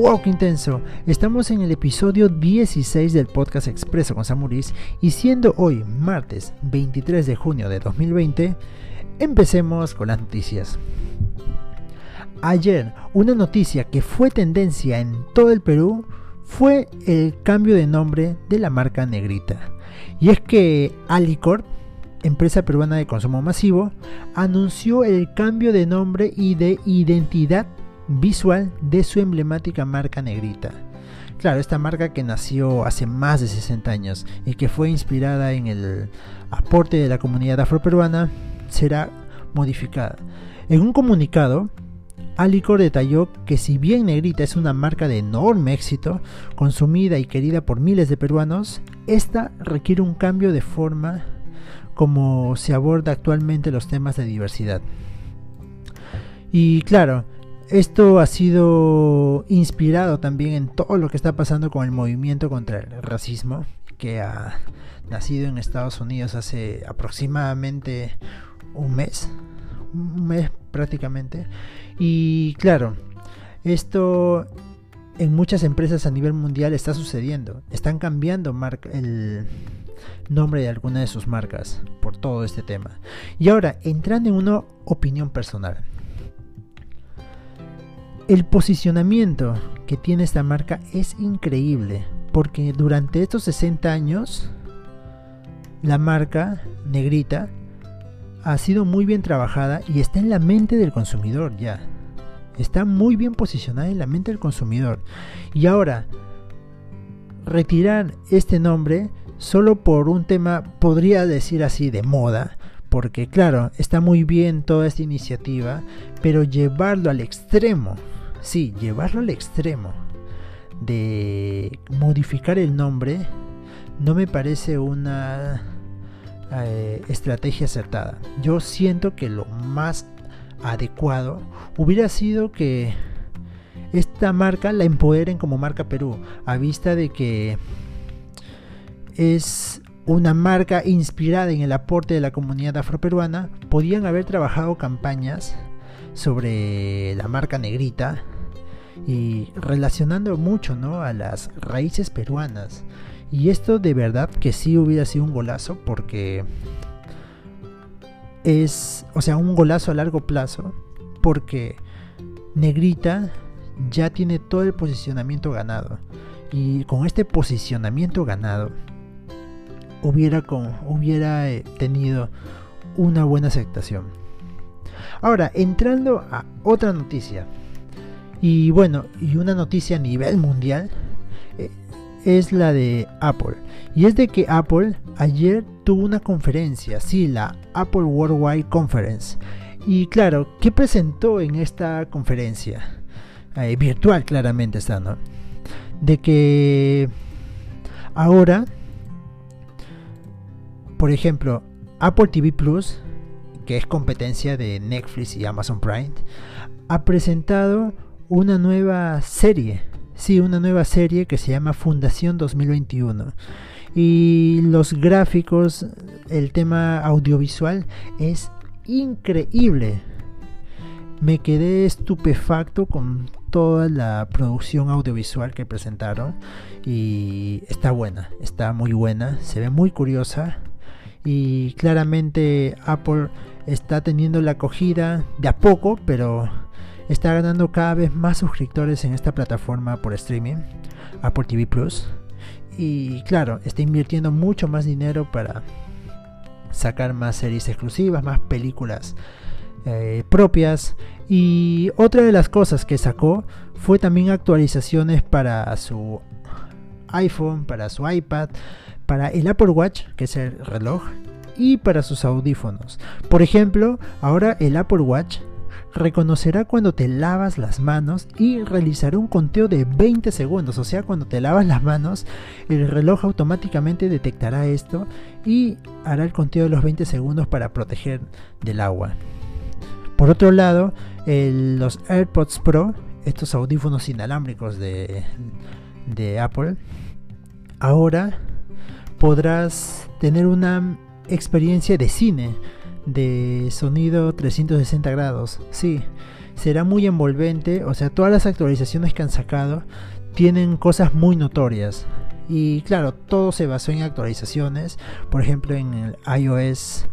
¡Wow, qué intenso! Estamos en el episodio 16 del podcast Expreso con Samuris y siendo hoy martes 23 de junio de 2020, empecemos con las noticias. Ayer, una noticia que fue tendencia en todo el Perú fue el cambio de nombre de la marca Negrita. Y es que Alicorp, empresa peruana de consumo masivo, anunció el cambio de nombre y de identidad visual de su emblemática marca negrita. Claro, esta marca que nació hace más de 60 años y que fue inspirada en el aporte de la comunidad afroperuana será modificada. En un comunicado, Alicor detalló que si bien Negrita es una marca de enorme éxito, consumida y querida por miles de peruanos, esta requiere un cambio de forma como se aborda actualmente los temas de diversidad. Y claro, esto ha sido inspirado también en todo lo que está pasando con el movimiento contra el racismo que ha nacido en Estados Unidos hace aproximadamente un mes, un mes prácticamente. Y claro, esto en muchas empresas a nivel mundial está sucediendo. Están cambiando el nombre de alguna de sus marcas por todo este tema. Y ahora, entrando en una opinión personal. El posicionamiento que tiene esta marca es increíble, porque durante estos 60 años la marca negrita ha sido muy bien trabajada y está en la mente del consumidor ya. Está muy bien posicionada en la mente del consumidor. Y ahora, retirar este nombre solo por un tema, podría decir así, de moda, porque claro, está muy bien toda esta iniciativa, pero llevarlo al extremo sí, llevarlo al extremo de modificar el nombre no me parece una eh, estrategia acertada. Yo siento que lo más adecuado hubiera sido que esta marca la empoderen como marca Perú, a vista de que es una marca inspirada en el aporte de la comunidad afroperuana, podían haber trabajado campañas sobre la marca negrita y relacionando mucho ¿no? a las raíces peruanas. Y esto de verdad que sí hubiera sido un golazo porque es, o sea, un golazo a largo plazo porque Negrita ya tiene todo el posicionamiento ganado. Y con este posicionamiento ganado hubiera, con, hubiera eh, tenido una buena aceptación. Ahora, entrando a otra noticia. Y bueno, y una noticia a nivel mundial eh, es la de Apple. Y es de que Apple ayer tuvo una conferencia, sí, la Apple Worldwide Conference. Y claro, ¿qué presentó en esta conferencia? Eh, virtual claramente está, ¿no? De que ahora, por ejemplo, Apple TV Plus, que es competencia de Netflix y Amazon Prime, ha presentado una nueva serie. Sí, una nueva serie que se llama Fundación 2021. Y los gráficos, el tema audiovisual es increíble. Me quedé estupefacto con toda la producción audiovisual que presentaron y está buena, está muy buena, se ve muy curiosa y claramente Apple está teniendo la acogida de a poco, pero está ganando cada vez más suscriptores en esta plataforma por streaming, Apple TV Plus. Y claro, está invirtiendo mucho más dinero para sacar más series exclusivas, más películas eh, propias. Y otra de las cosas que sacó fue también actualizaciones para su iPhone, para su iPad, para el Apple Watch, que es el reloj, y para sus audífonos. Por ejemplo, ahora el Apple Watch reconocerá cuando te lavas las manos y realizará un conteo de 20 segundos. O sea, cuando te lavas las manos, el reloj automáticamente detectará esto y hará el conteo de los 20 segundos para proteger del agua. Por otro lado, los AirPods Pro, estos audífonos inalámbricos de, Apple, ahora podrás tener una experiencia de cine de sonido 360 grados. Sí, será muy envolvente, o sea, todas las actualizaciones que han sacado tienen cosas muy notorias. Y claro, todo se basó en actualizaciones, por ejemplo en el iOS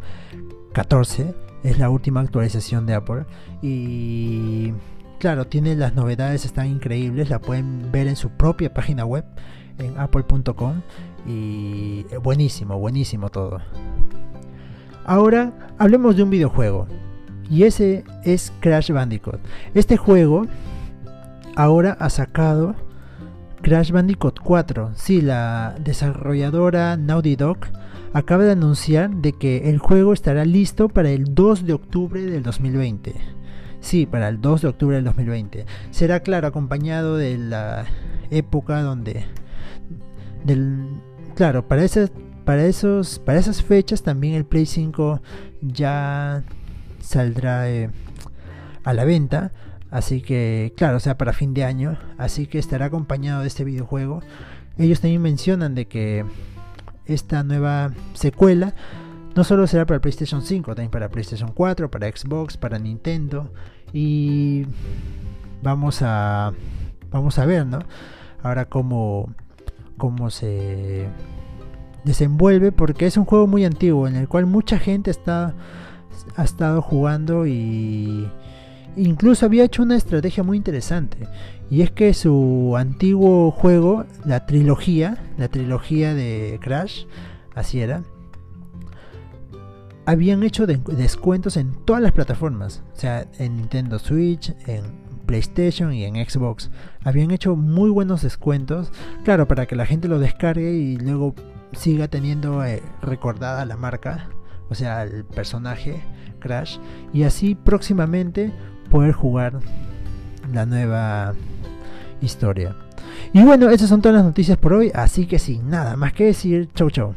14, es la última actualización de Apple. Y claro, tiene las novedades, están increíbles, la pueden ver en su propia página web, en apple.com. Y buenísimo, buenísimo todo. Ahora hablemos de un videojuego. Y ese es Crash Bandicoot. Este juego ahora ha sacado Crash Bandicoot 4. Sí, la desarrolladora Naughty Dog acaba de anunciar de que el juego estará listo para el 2 de octubre del 2020. Sí, para el 2 de octubre del 2020. Será claro acompañado de la época donde del claro, para esas para esos para esas fechas también el Play 5 ya saldrá eh, a la venta. Así que, claro, o sea, para fin de año. Así que estará acompañado de este videojuego. Ellos también mencionan de que esta nueva secuela no solo será para PlayStation 5, también para PlayStation 4, para Xbox, para Nintendo. Y vamos a vamos a ver, ¿no? Ahora cómo cómo se desenvuelve porque es un juego muy antiguo en el cual mucha gente está ha estado jugando y incluso había hecho una estrategia muy interesante. Y es que su antiguo juego, la trilogía, la trilogía de Crash, así era, habían hecho descuentos en todas las plataformas. O sea, en Nintendo Switch, en PlayStation y en Xbox. Habían hecho muy buenos descuentos. Claro, para que la gente lo descargue y luego siga teniendo eh, recordada la marca o sea, el personaje Crash, y así próximamente poder jugar la nueva historia. Y bueno, esas son todas las noticias por hoy, así que sin nada más que decir, chau chau.